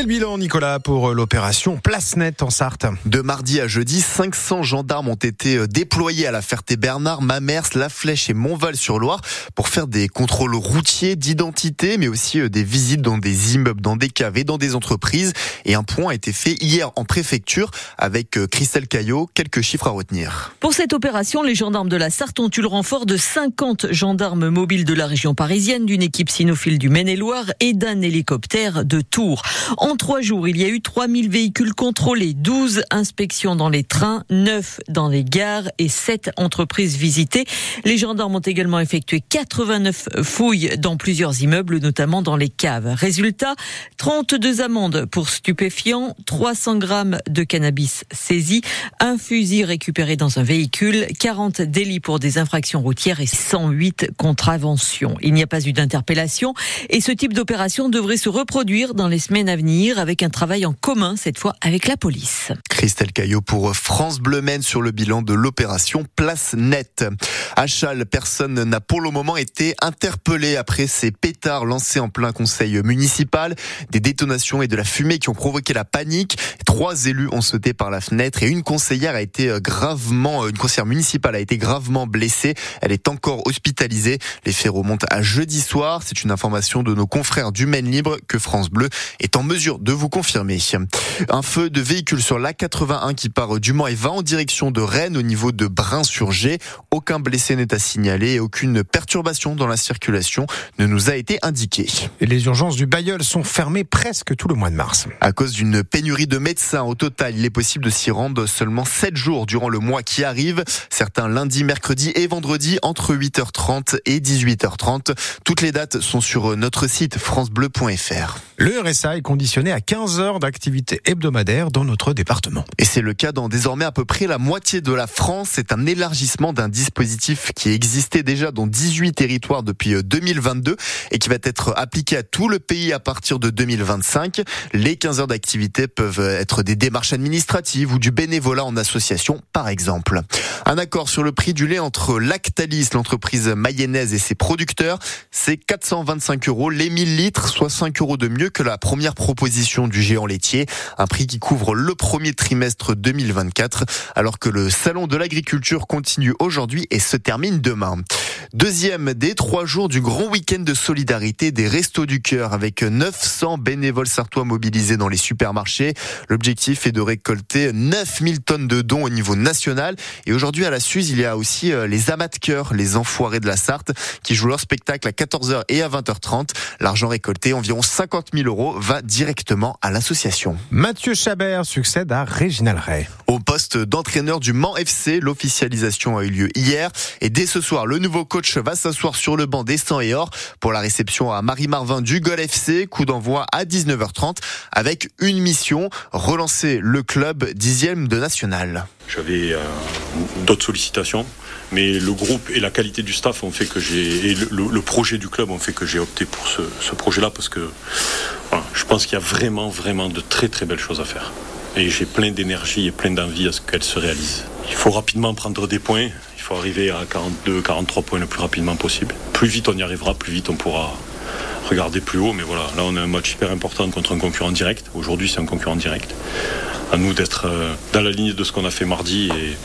Quel bilan, Nicolas, pour l'opération Place Net en Sarthe De mardi à jeudi, 500 gendarmes ont été euh, déployés à la Ferté-Bernard, Mamers, La Flèche et Montval-sur-Loire pour faire des contrôles routiers d'identité, mais aussi euh, des visites dans des immeubles, dans des caves et dans des entreprises. Et un point a été fait hier en préfecture avec euh, Christelle Caillot. Quelques chiffres à retenir. Pour cette opération, les gendarmes de la Sarthe ont eu le renfort de 50 gendarmes mobiles de la région parisienne, d'une équipe cynophile du Maine-et-Loire et d'un hélicoptère de Tours. En trois jours, il y a eu 3000 véhicules contrôlés, 12 inspections dans les trains, 9 dans les gares et 7 entreprises visitées. Les gendarmes ont également effectué 89 fouilles dans plusieurs immeubles, notamment dans les caves. Résultat, 32 amendes pour stupéfiants, 300 grammes de cannabis saisis, un fusil récupéré dans un véhicule, 40 délits pour des infractions routières et 108 contraventions. Il n'y a pas eu d'interpellation et ce type d'opération devrait se reproduire dans les semaines à venir avec un travail en commun, cette fois avec la police. Christelle Caillot pour France Bleu Maine sur le bilan de l'opération Place Nette. À personne n'a pour le moment été interpellé après ces pétards lancés en plein conseil municipal, des détonations et de la fumée qui ont provoqué la panique. Trois élus ont sauté par la fenêtre et une conseillère a été gravement, une conseillère municipale a été gravement blessée. Elle est encore hospitalisée. Les faits remontent à jeudi soir. C'est une information de nos confrères du Maine Libre que France Bleu est en mesure de vous confirmer. Un feu de véhicule sur l'A81 qui part du Mans et va en direction de Rennes au niveau de Brin-sur-Gé. Aucun blessé n'est à signaler et aucune perturbation dans la circulation ne nous a été indiquée. Et les urgences du Bayeul sont fermées presque tout le mois de mars. À cause d'une pénurie de médecins, au total, il est possible de s'y rendre seulement 7 jours durant le mois qui arrive. Certains lundi, mercredi et vendredi entre 8h30 et 18h30. Toutes les dates sont sur notre site francebleu.fr. Le RSA est conditionné à 15 heures d'activité hebdomadaire dans notre département. Et c'est le cas dans désormais à peu près la moitié de la France. C'est un élargissement d'un dispositif qui existait déjà dans 18 territoires depuis 2022 et qui va être appliqué à tout le pays à partir de 2025. Les 15 heures d'activité peuvent être des démarches administratives ou du bénévolat en association, par exemple. Un accord sur le prix du lait entre Lactalis, l'entreprise mayonnaise et ses producteurs, c'est 425 euros les 1000 litres, soit 5 euros de mieux que la première proposition du géant laitier, un prix qui couvre le premier trimestre 2024, alors que le salon de l'agriculture continue aujourd'hui et se termine demain. Deuxième des trois jours du grand week-end de solidarité des Restos du Cœur avec 900 bénévoles sartois mobilisés dans les supermarchés. L'objectif est de récolter 9000 tonnes de dons au niveau national. Et aujourd'hui à la Suze, il y a aussi euh, les amas de cœur, les enfoirés de la Sarthe, qui jouent leur spectacle à 14h et à 20h30. L'argent récolté, environ 50 000 euros, va directement à l'association. Mathieu Chabert succède à Réginal Ray. Au poste d'entraîneur du Mans FC, l'officialisation a eu lieu hier. Et dès ce soir, le nouveau coach va s'asseoir sur le banc des 100 et or pour la réception à Marie-Marvin du Gol FC. Coup d'envoi à 19h30 avec une mission, relancer le club dixième de national. J'avais euh, d'autres sollicitations, mais le groupe et la qualité du staff ont fait que j'ai et le, projet du club ont fait que j'ai opté pour ce, projet-là parce que je pense qu'il y a vraiment vraiment de très très belles choses à faire. Et j'ai plein d'énergie et plein d'envie à ce qu'elles se réalisent. Il faut rapidement prendre des points. Il faut arriver à 42, 43 points le plus rapidement possible. Plus vite on y arrivera, plus vite on pourra regarder plus haut. Mais voilà, là on a un match hyper important contre un concurrent direct. Aujourd'hui c'est un concurrent direct. À nous d'être dans la ligne de ce qu'on a fait mardi et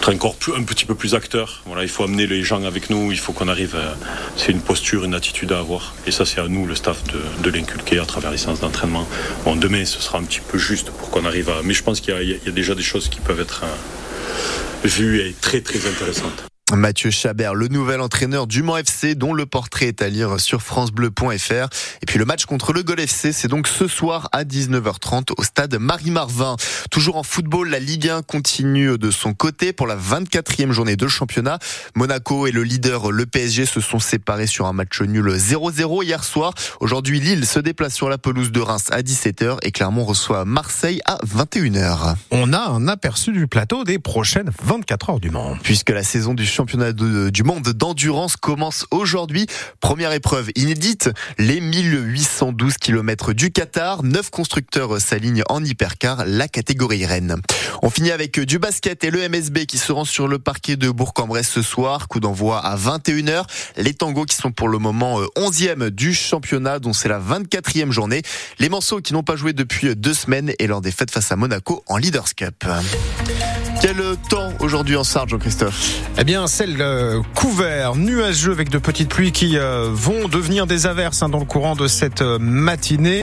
être encore plus, un petit peu plus acteur. Voilà, il faut amener les gens avec nous, il faut qu'on arrive à... C'est une posture, une attitude à avoir. Et ça, c'est à nous, le staff, de, l'inculquer à travers les séances d'entraînement. Bon, demain, ce sera un petit peu juste pour qu'on arrive à... Mais je pense qu'il y, y, a déjà des choses qui peuvent être euh, vues et très, très intéressantes. Mathieu Chabert, le nouvel entraîneur du Mans FC, dont le portrait est à lire sur francebleu.fr. Et puis le match contre le Gol FC, c'est donc ce soir à 19h30 au stade Marie-Marvin. Toujours en football, la Ligue 1 continue de son côté pour la 24e journée de championnat. Monaco et le leader, le PSG, se sont séparés sur un match nul 0-0 hier soir. Aujourd'hui, Lille se déplace sur la pelouse de Reims à 17h et Clermont reçoit Marseille à 21h. On a un aperçu du plateau des prochaines 24 heures du Mans. Puisque la saison du championnat du monde d'endurance commence aujourd'hui. Première épreuve inédite, les 1812 km du Qatar. Neuf constructeurs s'alignent en hypercar, la catégorie Rennes. On finit avec du basket et le MSB qui se rend sur le parquet de Bourg-en-Bresse ce soir. Coup d'envoi à 21h. Les tangos qui sont pour le moment 11e euh, du championnat, dont c'est la 24e journée. Les morceaux qui n'ont pas joué depuis deux semaines et leur défaite face à Monaco en Leaders Cup. Quel temps aujourd'hui en Sarre, Jean-Christophe? Eh bien, celle euh, couvert, nuageux avec de petites pluies qui euh, vont devenir des averses hein, dans le courant de cette matinée.